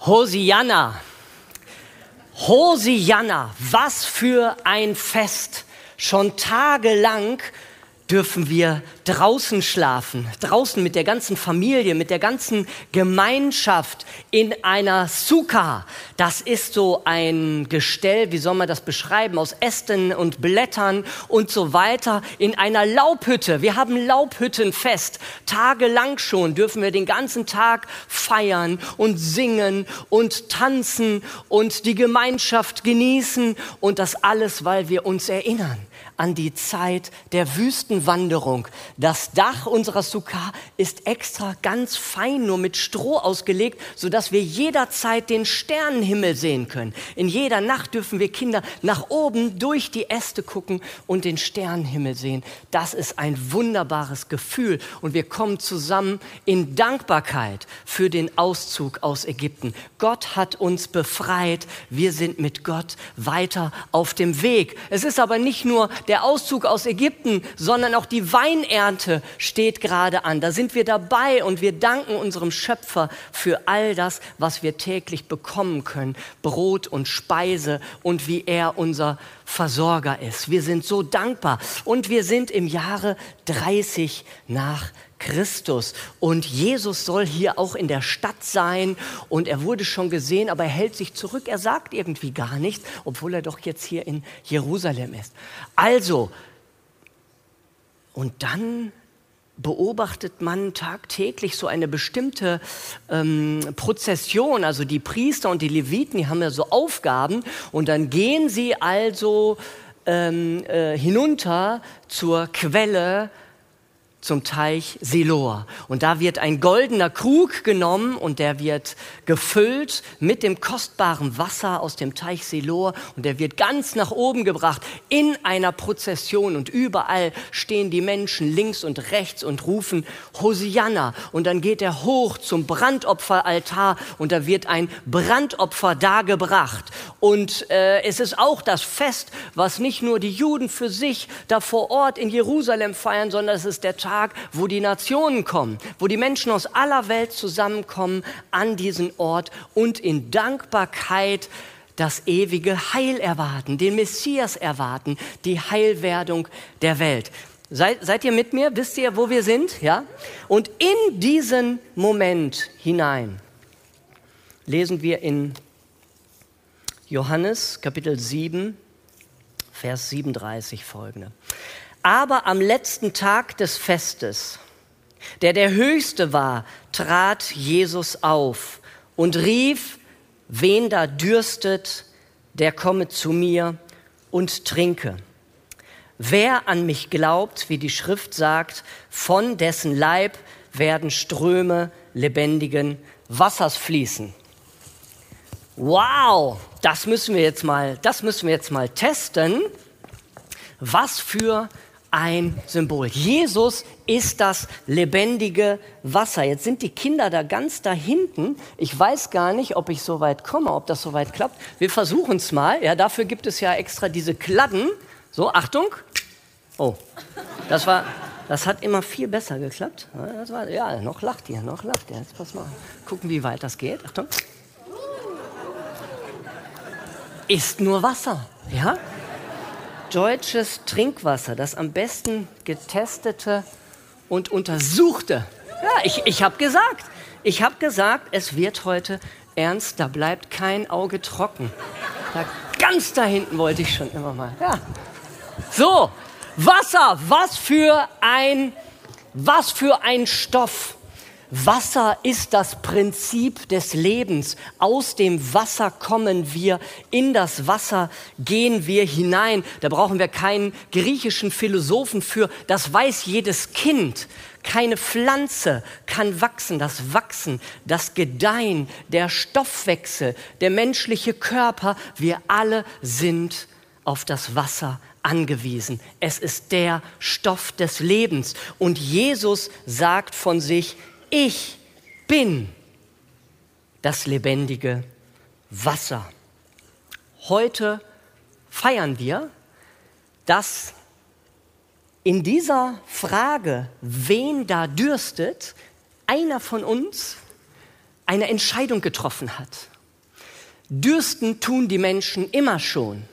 Hosianna. Hosianna, was für ein Fest. Schon tagelang dürfen wir draußen schlafen, draußen mit der ganzen Familie, mit der ganzen Gemeinschaft in einer Sukkah. Das ist so ein Gestell, wie soll man das beschreiben, aus Ästen und Blättern und so weiter, in einer Laubhütte. Wir haben Laubhüttenfest. Tagelang schon dürfen wir den ganzen Tag feiern und singen und tanzen und die Gemeinschaft genießen und das alles, weil wir uns erinnern an die Zeit der Wüstenwanderung. Das Dach unserer Sukkah ist extra ganz fein nur mit Stroh ausgelegt, sodass wir jederzeit den Sternenhimmel sehen können. In jeder Nacht dürfen wir Kinder nach oben durch die Äste gucken und den Sternenhimmel sehen. Das ist ein wunderbares Gefühl und wir kommen zusammen in Dankbarkeit für den Auszug aus Ägypten. Gott hat uns befreit. Wir sind mit Gott weiter auf dem Weg. Es ist aber nicht nur der Auszug aus Ägypten, sondern auch die Weinernte steht gerade an. Da sind wir dabei und wir danken unserem Schöpfer für all das, was wir täglich bekommen können. Brot und Speise und wie er unser Versorger ist. Wir sind so dankbar und wir sind im Jahre 30 nach Christus. Und Jesus soll hier auch in der Stadt sein und er wurde schon gesehen, aber er hält sich zurück. Er sagt irgendwie gar nichts, obwohl er doch jetzt hier in Jerusalem ist. Also, und dann beobachtet man tagtäglich so eine bestimmte ähm, Prozession. Also die Priester und die Leviten, die haben ja so Aufgaben und dann gehen sie also ähm, äh, hinunter zur Quelle zum Teich Siloa. Und da wird ein goldener Krug genommen und der wird gefüllt mit dem kostbaren Wasser aus dem Teich Siloa und der wird ganz nach oben gebracht in einer Prozession. Und überall stehen die Menschen links und rechts und rufen Hosianna. Und dann geht er hoch zum Brandopferaltar und da wird ein Brandopfer dargebracht. Und äh, es ist auch das Fest, was nicht nur die Juden für sich da vor Ort in Jerusalem feiern, sondern es ist der Tag Tag, wo die Nationen kommen, wo die Menschen aus aller Welt zusammenkommen an diesen Ort und in Dankbarkeit das ewige Heil erwarten, den Messias erwarten, die Heilwerdung der Welt. Seid, seid ihr mit mir? Wisst ihr, wo wir sind? Ja? Und in diesen Moment hinein lesen wir in Johannes Kapitel 7, Vers 37 folgende. Aber am letzten Tag des Festes, der der höchste war, trat Jesus auf und rief, wen da dürstet, der komme zu mir und trinke. Wer an mich glaubt, wie die Schrift sagt, von dessen Leib werden Ströme lebendigen Wassers fließen. Wow, das müssen wir jetzt mal, das müssen wir jetzt mal testen. Was für ein Symbol. Jesus ist das lebendige Wasser. Jetzt sind die Kinder da ganz da hinten. Ich weiß gar nicht, ob ich so weit komme, ob das so weit klappt. Wir versuchen es mal. Ja, dafür gibt es ja extra diese Kladden. So, Achtung. Oh, das war, das hat immer viel besser geklappt. War, ja, noch lacht ihr, noch lacht ihr. Jetzt pass mal. Gucken, wie weit das geht. Achtung. Ist nur Wasser. Ja? Deutsches Trinkwasser, das am besten getestete und untersuchte. Ja, ich, ich habe gesagt, ich habe gesagt, es wird heute ernst, da bleibt kein Auge trocken. Da, ganz da hinten wollte ich schon immer mal. Ja. So, Wasser, was für ein, was für ein Stoff. Wasser ist das Prinzip des Lebens. Aus dem Wasser kommen wir, in das Wasser gehen wir hinein. Da brauchen wir keinen griechischen Philosophen für. Das weiß jedes Kind. Keine Pflanze kann wachsen. Das Wachsen, das Gedeihen, der Stoffwechsel, der menschliche Körper, wir alle sind auf das Wasser angewiesen. Es ist der Stoff des Lebens. Und Jesus sagt von sich, ich bin das lebendige Wasser. Heute feiern wir, dass in dieser Frage, wen da dürstet, einer von uns eine Entscheidung getroffen hat. Dürsten tun die Menschen immer schon.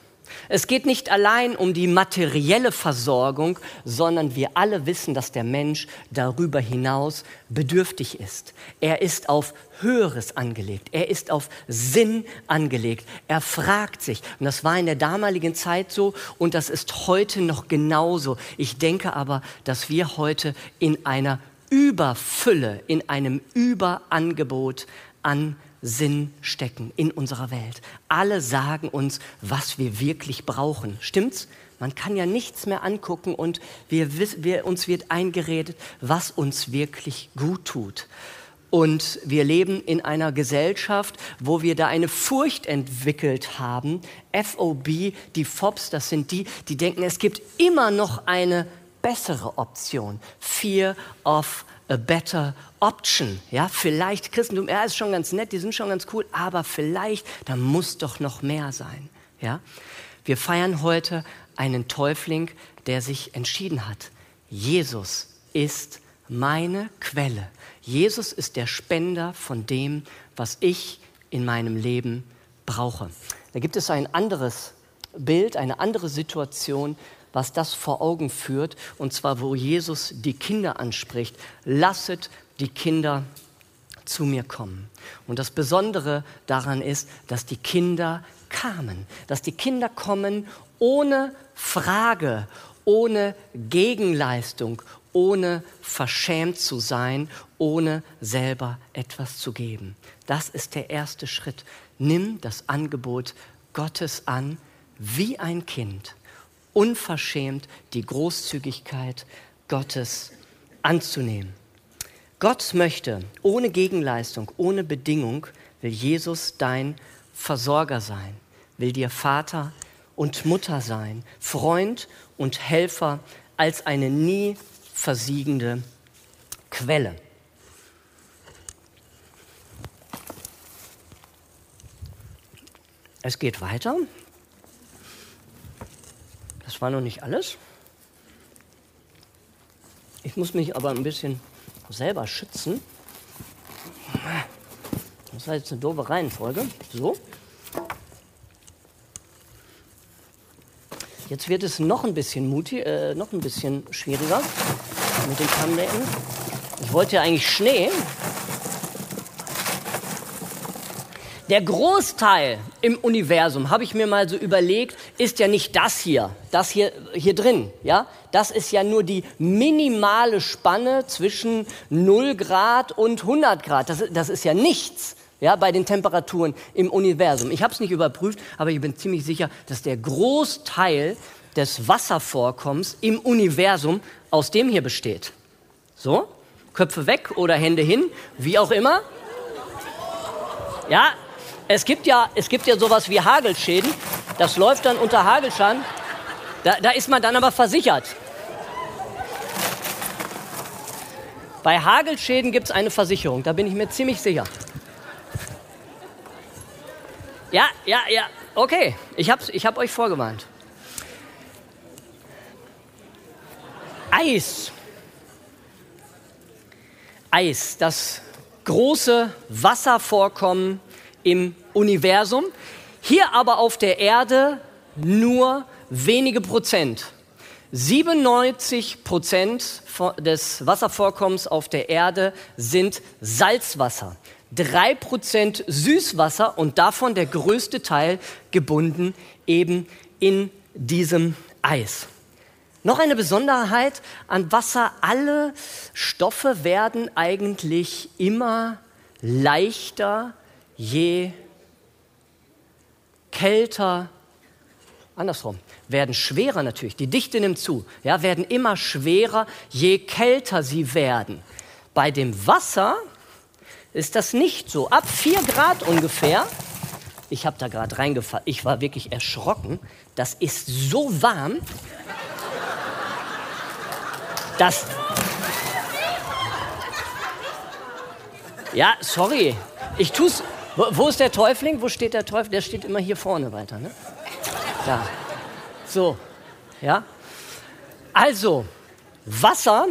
Es geht nicht allein um die materielle Versorgung, sondern wir alle wissen, dass der Mensch darüber hinaus bedürftig ist. Er ist auf Höheres angelegt. Er ist auf Sinn angelegt. Er fragt sich. Und das war in der damaligen Zeit so und das ist heute noch genauso. Ich denke aber, dass wir heute in einer Überfülle, in einem Überangebot an Sinn stecken in unserer Welt. Alle sagen uns, was wir wirklich brauchen. Stimmt's? Man kann ja nichts mehr angucken und wir, wir, uns wird eingeredet, was uns wirklich gut tut. Und wir leben in einer Gesellschaft, wo wir da eine Furcht entwickelt haben. FOB, die FOBs, das sind die, die denken, es gibt immer noch eine bessere Option. Fear of a better option. Ja, vielleicht Christentum, ja, ist schon ganz nett, die sind schon ganz cool, aber vielleicht, da muss doch noch mehr sein. Ja, wir feiern heute einen Täufling, der sich entschieden hat. Jesus ist meine Quelle. Jesus ist der Spender von dem, was ich in meinem Leben brauche. Da gibt es ein anderes Bild, eine andere Situation, was das vor Augen führt, und zwar wo Jesus die Kinder anspricht. Lasset die Kinder zu mir kommen. Und das Besondere daran ist, dass die Kinder kamen, dass die Kinder kommen ohne Frage, ohne Gegenleistung, ohne verschämt zu sein, ohne selber etwas zu geben. Das ist der erste Schritt. Nimm das Angebot Gottes an wie ein Kind unverschämt die Großzügigkeit Gottes anzunehmen. Gott möchte ohne Gegenleistung, ohne Bedingung, will Jesus dein Versorger sein, will dir Vater und Mutter sein, Freund und Helfer als eine nie versiegende Quelle. Es geht weiter. Das war noch nicht alles. Ich muss mich aber ein bisschen selber schützen. Das war jetzt eine doofe Reihenfolge. So. Jetzt wird es noch ein bisschen mutig, äh, noch ein bisschen schwieriger mit den Tannendecken. Ich wollte ja eigentlich Schnee, Der Großteil im Universum, habe ich mir mal so überlegt, ist ja nicht das hier, das hier, hier drin. Ja? Das ist ja nur die minimale Spanne zwischen 0 Grad und 100 Grad. Das, das ist ja nichts ja, bei den Temperaturen im Universum. Ich habe es nicht überprüft, aber ich bin ziemlich sicher, dass der Großteil des Wasservorkommens im Universum aus dem hier besteht. So, Köpfe weg oder Hände hin, wie auch immer. Ja, es gibt ja, es gibt ja sowas wie Hagelschäden. Das läuft dann unter Hagelschaden. Da, da ist man dann aber versichert. Bei Hagelschäden gibt es eine Versicherung, da bin ich mir ziemlich sicher. Ja, ja, ja, okay. Ich habe ich hab euch vorgewarnt. Eis. Eis, das große Wasservorkommen im Universum. Hier aber auf der Erde nur wenige Prozent. 97 Prozent des Wasservorkommens auf der Erde sind Salzwasser. Drei Prozent Süßwasser und davon der größte Teil gebunden eben in diesem Eis. Noch eine Besonderheit an Wasser, alle Stoffe werden eigentlich immer leichter je kälter, andersrum, werden schwerer natürlich. Die Dichte nimmt zu, ja, werden immer schwerer, je kälter sie werden. Bei dem Wasser ist das nicht so. Ab 4 Grad ungefähr, ich habe da gerade reingefallen, ich war wirklich erschrocken, das ist so warm, dass... Ja, sorry, ich tue es wo, wo, ist der Täufling? Wo steht der Teufel? Der steht immer hier vorne weiter. Ne? Da. So, ja. Also, Wasser,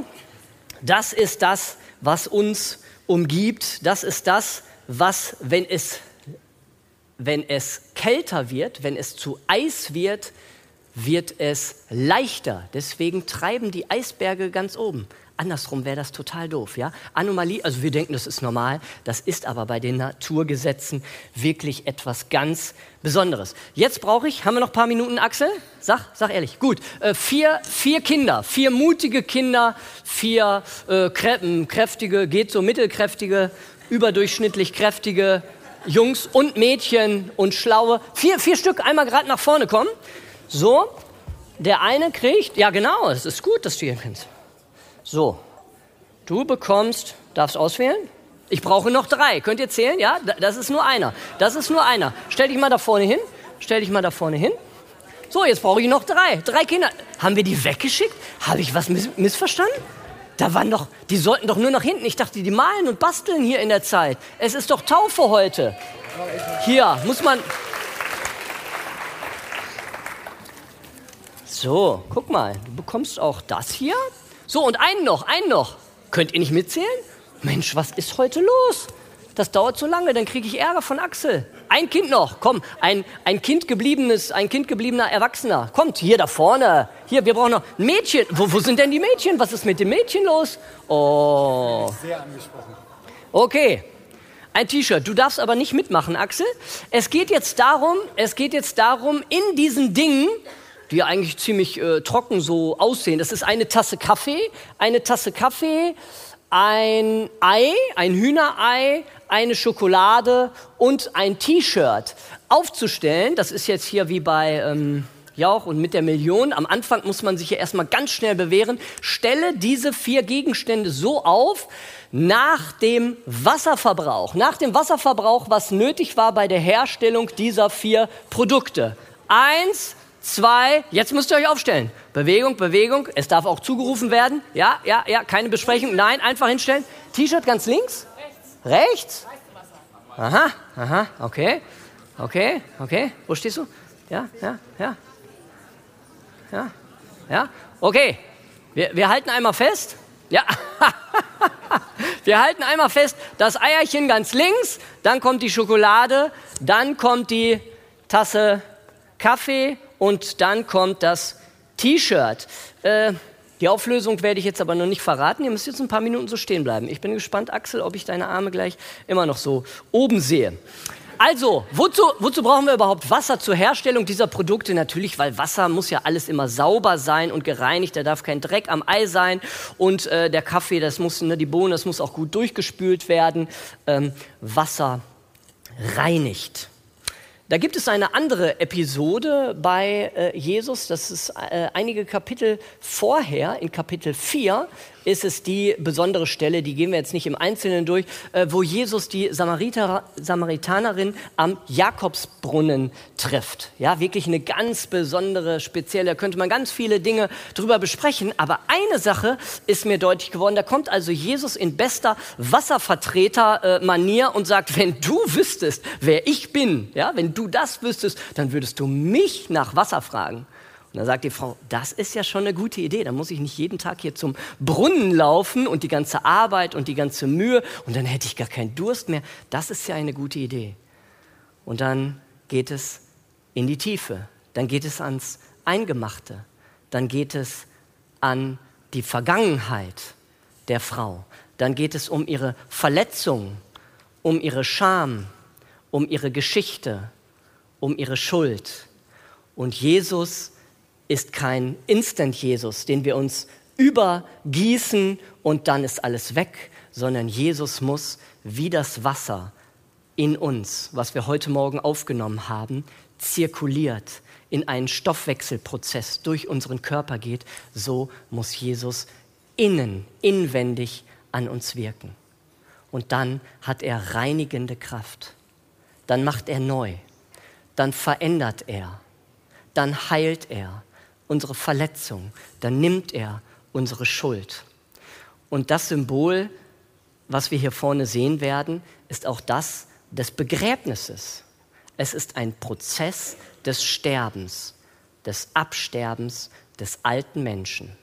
das ist das, was uns umgibt. Das ist das, was, wenn es, wenn es kälter wird, wenn es zu Eis wird, wird es leichter. Deswegen treiben die Eisberge ganz oben. Andersrum wäre das total doof, ja? Anomalie, also wir denken, das ist normal, das ist aber bei den Naturgesetzen wirklich etwas ganz Besonderes. Jetzt brauche ich, haben wir noch ein paar Minuten, Axel? Sag, sag ehrlich. Gut, äh, vier, vier Kinder, vier mutige Kinder, vier äh, kräftige, geht so mittelkräftige, überdurchschnittlich kräftige Jungs und Mädchen und schlaue. Vier, vier Stück, einmal gerade nach vorne kommen. So, der eine kriegt, ja genau, es ist gut, dass du hier kennst. So, du bekommst, darfst auswählen. Ich brauche noch drei. Könnt ihr zählen? Ja, das ist nur einer. Das ist nur einer. Stell dich mal da vorne hin. Stell dich mal da vorne hin. So, jetzt brauche ich noch drei. Drei Kinder. Haben wir die weggeschickt? Habe ich was miss missverstanden? Da waren doch, die sollten doch nur nach hinten. Ich dachte, die malen und basteln hier in der Zeit. Es ist doch Taufe heute. Hier muss man. So, guck mal, du bekommst auch das hier. So, und einen noch, einen noch. Könnt ihr nicht mitzählen? Mensch, was ist heute los? Das dauert so lange, dann kriege ich Ärger von Axel. Ein Kind noch, komm, ein, ein Kind gebliebenes, ein Kind gebliebener Erwachsener. Kommt, hier da vorne. Hier, wir brauchen noch ein Mädchen. Wo, wo sind denn die Mädchen? Was ist mit dem Mädchen los? Oh. Sehr angesprochen. Okay. Ein T-Shirt. Du darfst aber nicht mitmachen, Axel. Es geht jetzt darum, es geht jetzt darum, in diesen Dingen die eigentlich ziemlich äh, trocken so aussehen. Das ist eine Tasse Kaffee, eine Tasse Kaffee, ein Ei, ein Hühnerei, eine Schokolade und ein T-Shirt aufzustellen. Das ist jetzt hier wie bei ähm, Jauch und mit der Million. Am Anfang muss man sich ja erstmal ganz schnell bewähren. Stelle diese vier Gegenstände so auf, nach dem Wasserverbrauch, nach dem Wasserverbrauch, was nötig war bei der Herstellung dieser vier Produkte. Eins, zwei, jetzt müsst ihr euch aufstellen. Bewegung, Bewegung. Es darf auch zugerufen werden. Ja, ja, ja, keine Besprechung. Nein, einfach hinstellen. T-Shirt ganz links. Rechts. Rechts? Aha, aha, okay. Okay, okay. Wo stehst du? Ja, ja, ja. Ja, ja. Okay. Wir, wir halten einmal fest. Ja. wir halten einmal fest. Das Eierchen ganz links. Dann kommt die Schokolade. Dann kommt die Tasse Kaffee und dann kommt das T-Shirt. Äh, die Auflösung werde ich jetzt aber noch nicht verraten. Ihr müsst jetzt ein paar Minuten so stehen bleiben. Ich bin gespannt, Axel, ob ich deine Arme gleich immer noch so oben sehe. Also, wozu, wozu, brauchen wir überhaupt Wasser zur Herstellung dieser Produkte? Natürlich, weil Wasser muss ja alles immer sauber sein und gereinigt. Da darf kein Dreck am Ei sein. Und äh, der Kaffee, das muss, ne, die Bohnen, das muss auch gut durchgespült werden. Ähm, Wasser reinigt. Da gibt es eine andere Episode bei äh, Jesus, das ist äh, einige Kapitel vorher, in Kapitel 4, ist es die besondere Stelle, die gehen wir jetzt nicht im Einzelnen durch, äh, wo Jesus die Samariter, Samaritanerin am Jakobsbrunnen trifft. Ja, wirklich eine ganz besondere, spezielle, da könnte man ganz viele Dinge drüber besprechen. Aber eine Sache ist mir deutlich geworden. Da kommt also Jesus in bester Wasservertreter-Manier und sagt, wenn du wüsstest, wer ich bin, ja, wenn du das wüsstest, dann würdest du mich nach Wasser fragen. Und dann sagt die Frau, das ist ja schon eine gute Idee. Da muss ich nicht jeden Tag hier zum Brunnen laufen und die ganze Arbeit und die ganze Mühe und dann hätte ich gar keinen Durst mehr. Das ist ja eine gute Idee. Und dann geht es in die Tiefe. Dann geht es ans Eingemachte. Dann geht es an die Vergangenheit der Frau. Dann geht es um ihre Verletzung, um ihre Scham, um ihre Geschichte, um ihre Schuld. Und Jesus ist kein Instant-Jesus, den wir uns übergießen und dann ist alles weg, sondern Jesus muss wie das Wasser in uns, was wir heute Morgen aufgenommen haben, zirkuliert, in einen Stoffwechselprozess durch unseren Körper geht, so muss Jesus innen, inwendig an uns wirken. Und dann hat er reinigende Kraft. Dann macht er neu. Dann verändert er. Dann heilt er unsere Verletzung, dann nimmt er unsere Schuld. Und das Symbol, was wir hier vorne sehen werden, ist auch das des Begräbnisses. Es ist ein Prozess des Sterbens, des Absterbens des alten Menschen.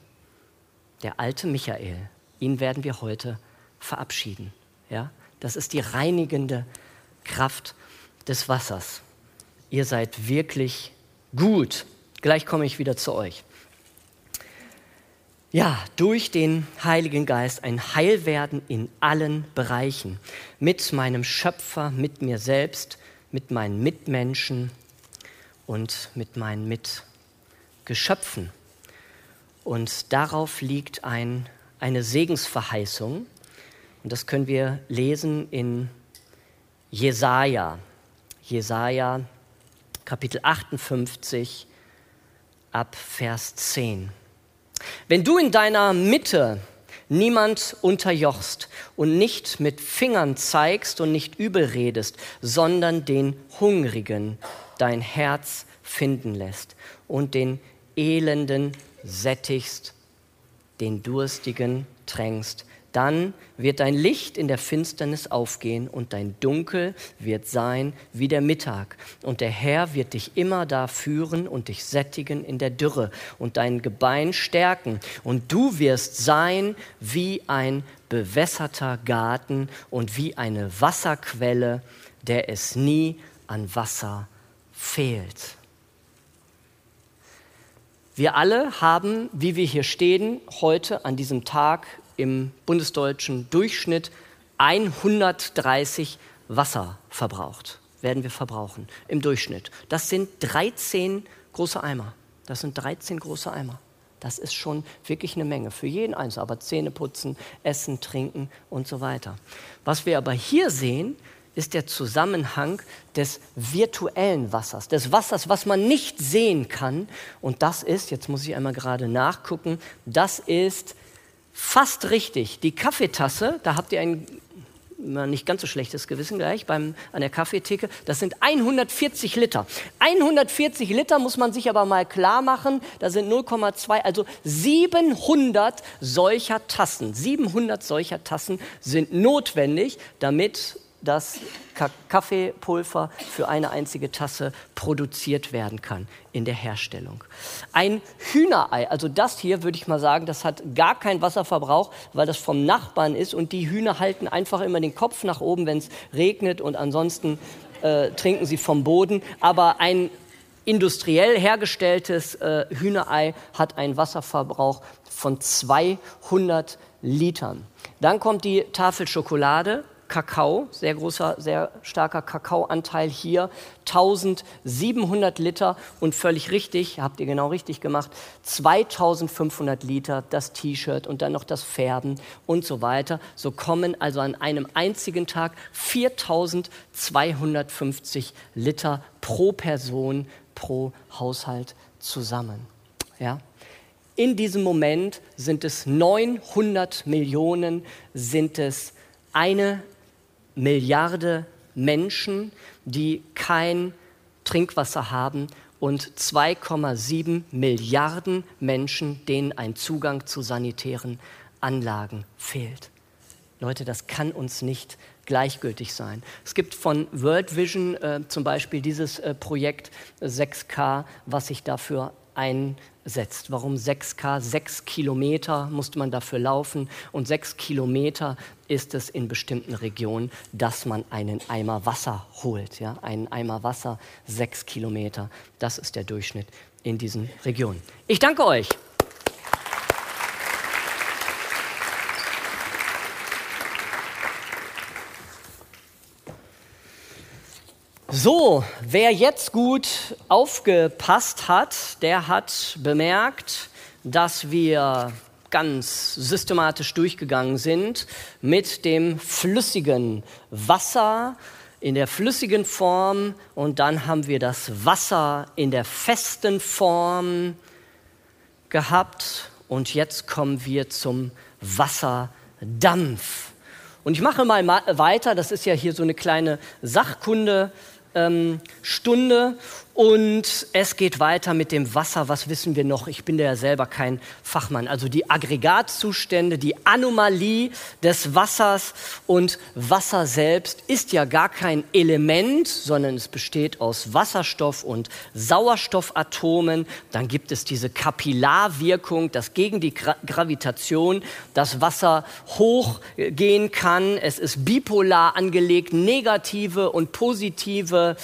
Der alte Michael, ihn werden wir heute verabschieden. Ja? Das ist die reinigende Kraft des Wassers. Ihr seid wirklich gut. Gleich komme ich wieder zu euch. Ja, durch den Heiligen Geist ein Heilwerden in allen Bereichen. Mit meinem Schöpfer, mit mir selbst, mit meinen Mitmenschen und mit meinen Mitgeschöpfen. Und darauf liegt ein, eine Segensverheißung. Und das können wir lesen in Jesaja. Jesaja, Kapitel 58, ab Vers 10. Wenn du in deiner Mitte niemand unterjochst und nicht mit Fingern zeigst und nicht übel redest, sondern den Hungrigen dein Herz finden lässt und den Elenden sättigst, den Durstigen tränkst, dann wird dein Licht in der Finsternis aufgehen und dein Dunkel wird sein wie der Mittag. Und der Herr wird dich immer da führen und dich sättigen in der Dürre und dein Gebein stärken. Und du wirst sein wie ein bewässerter Garten und wie eine Wasserquelle, der es nie an Wasser fehlt. Wir alle haben, wie wir hier stehen, heute an diesem Tag im bundesdeutschen Durchschnitt 130 Wasser verbraucht, werden wir verbrauchen im Durchschnitt. Das sind 13 große Eimer. Das sind 13 große Eimer. Das ist schon wirklich eine Menge für jeden Einzelnen. Aber Zähne putzen, essen, trinken und so weiter. Was wir aber hier sehen, ist der Zusammenhang des virtuellen Wassers, des Wassers, was man nicht sehen kann. Und das ist, jetzt muss ich einmal gerade nachgucken, das ist fast richtig. Die Kaffeetasse, da habt ihr ein nicht ganz so schlechtes Gewissen gleich beim, an der Kaffeetheke. Das sind 140 Liter. 140 Liter muss man sich aber mal klar machen. Da sind 0,2, also 700 solcher Tassen. 700 solcher Tassen sind notwendig, damit das Kaffeepulver für eine einzige Tasse produziert werden kann in der Herstellung. Ein Hühnerei, also das hier würde ich mal sagen, das hat gar keinen Wasserverbrauch, weil das vom Nachbarn ist und die Hühner halten einfach immer den Kopf nach oben, wenn es regnet und ansonsten äh, trinken sie vom Boden. Aber ein industriell hergestelltes äh, Hühnerei hat einen Wasserverbrauch von 200 Litern. Dann kommt die Tafel Schokolade Kakao, sehr großer, sehr starker Kakaoanteil hier, 1700 Liter und völlig richtig, habt ihr genau richtig gemacht, 2500 Liter das T-Shirt und dann noch das Färben und so weiter. So kommen also an einem einzigen Tag 4250 Liter pro Person, pro Haushalt zusammen. Ja? In diesem Moment sind es 900 Millionen, sind es eine Milliarde Menschen, die kein Trinkwasser haben und 2,7 Milliarden Menschen, denen ein Zugang zu sanitären Anlagen fehlt. Leute, das kann uns nicht gleichgültig sein. Es gibt von World Vision äh, zum Beispiel dieses äh, Projekt 6K, was sich dafür einsetzt. Warum 6K? Sechs Kilometer musste man dafür laufen und sechs Kilometer ist es in bestimmten Regionen, dass man einen Eimer Wasser holt. Ja? Einen Eimer Wasser, sechs Kilometer, das ist der Durchschnitt in diesen Regionen. Ich danke euch. So, wer jetzt gut aufgepasst hat, der hat bemerkt, dass wir ganz systematisch durchgegangen sind mit dem flüssigen Wasser in der flüssigen Form und dann haben wir das Wasser in der festen Form gehabt und jetzt kommen wir zum Wasserdampf. Und ich mache mal weiter, das ist ja hier so eine kleine Sachkunde Stunde Und es geht weiter mit dem Wasser. Was wissen wir noch? Ich bin ja selber kein Fachmann. Also die Aggregatzustände, die Anomalie des Wassers und Wasser selbst ist ja gar kein Element, sondern es besteht aus Wasserstoff und Sauerstoffatomen. Dann gibt es diese Kapillarwirkung, dass gegen die Gra Gravitation das Wasser hochgehen kann. Es ist bipolar angelegt, negative und positive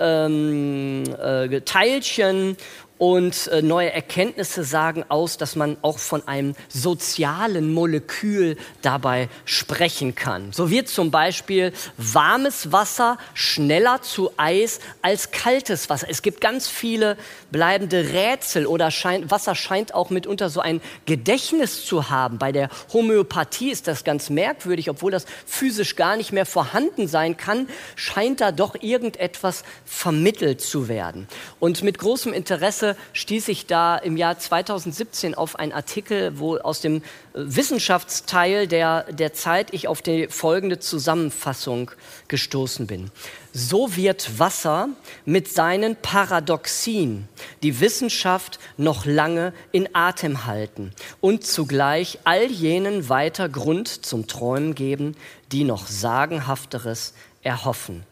ähm, äh, Teilchen und äh, neue Erkenntnisse sagen aus, dass man auch von einem sozialen Molekül dabei sprechen kann. So wird zum Beispiel warmes Wasser schneller zu Eis als kaltes Wasser. Es gibt ganz viele bleibende Rätsel oder scheint, Wasser scheint auch mitunter so ein Gedächtnis zu haben. Bei der Homöopathie ist das ganz merkwürdig, obwohl das physisch gar nicht mehr vorhanden sein kann, scheint da doch irgendetwas vermittelt zu werden. Und mit großem Interesse Interesse stieß ich da im Jahr 2017 auf einen Artikel, wo aus dem äh, Wissenschaftsteil der, der Zeit ich auf die folgende Zusammenfassung gestoßen bin. So wird Wasser mit seinen Paradoxien die Wissenschaft noch lange in Atem halten und zugleich all jenen weiter Grund zum Träumen geben, die noch sagenhafteres erhoffen.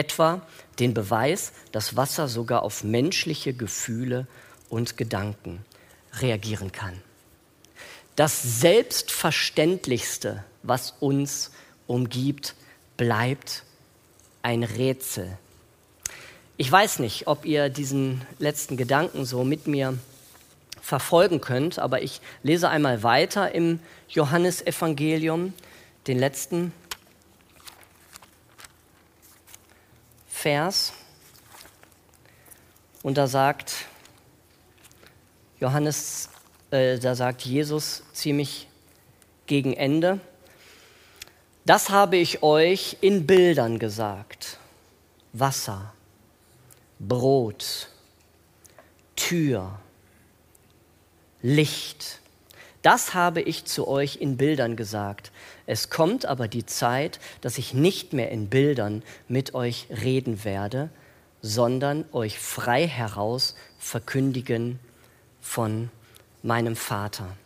Etwa den Beweis, dass Wasser sogar auf menschliche Gefühle und Gedanken reagieren kann. Das Selbstverständlichste, was uns umgibt, bleibt ein Rätsel. Ich weiß nicht, ob ihr diesen letzten Gedanken so mit mir verfolgen könnt, aber ich lese einmal weiter im Johannesevangelium, den letzten Vers. Und da sagt Johannes, äh, da sagt Jesus ziemlich gegen Ende, das habe ich euch in Bildern gesagt. Wasser, Brot, Tür, Licht. Das habe ich zu euch in Bildern gesagt. Es kommt aber die Zeit, dass ich nicht mehr in Bildern mit euch reden werde, sondern euch frei heraus verkündigen von meinem Vater.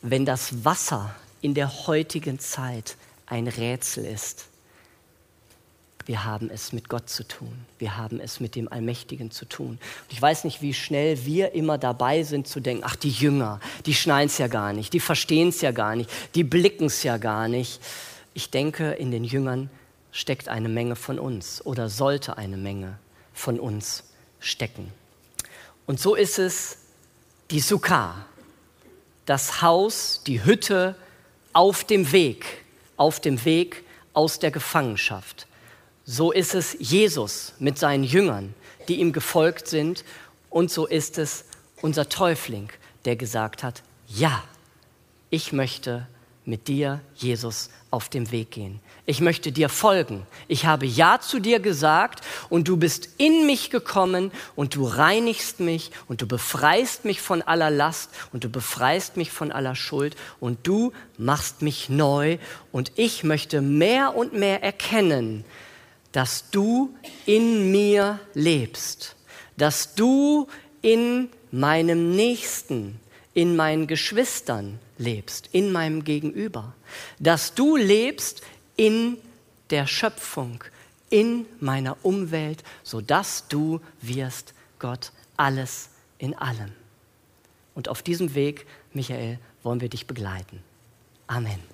Wenn das Wasser in der heutigen Zeit ein Rätsel ist, wir haben es mit Gott zu tun. Wir haben es mit dem Allmächtigen zu tun. Und ich weiß nicht, wie schnell wir immer dabei sind zu denken, ach, die Jünger, die schneien es ja gar nicht, die verstehen es ja gar nicht, die blicken es ja gar nicht. Ich denke, in den Jüngern steckt eine Menge von uns oder sollte eine Menge von uns stecken. Und so ist es die Sukkah, das Haus, die Hütte auf dem Weg, auf dem Weg aus der Gefangenschaft. So ist es Jesus mit seinen Jüngern, die ihm gefolgt sind. Und so ist es unser Täufling, der gesagt hat, ja, ich möchte mit dir, Jesus, auf dem Weg gehen. Ich möchte dir folgen. Ich habe Ja zu dir gesagt und du bist in mich gekommen und du reinigst mich und du befreist mich von aller Last und du befreist mich von aller Schuld und du machst mich neu und ich möchte mehr und mehr erkennen, dass du in mir lebst, dass du in meinem Nächsten, in meinen Geschwistern lebst, in meinem Gegenüber, dass du lebst in der Schöpfung, in meiner Umwelt, sodass du wirst Gott alles in allem. Und auf diesem Weg, Michael, wollen wir dich begleiten. Amen.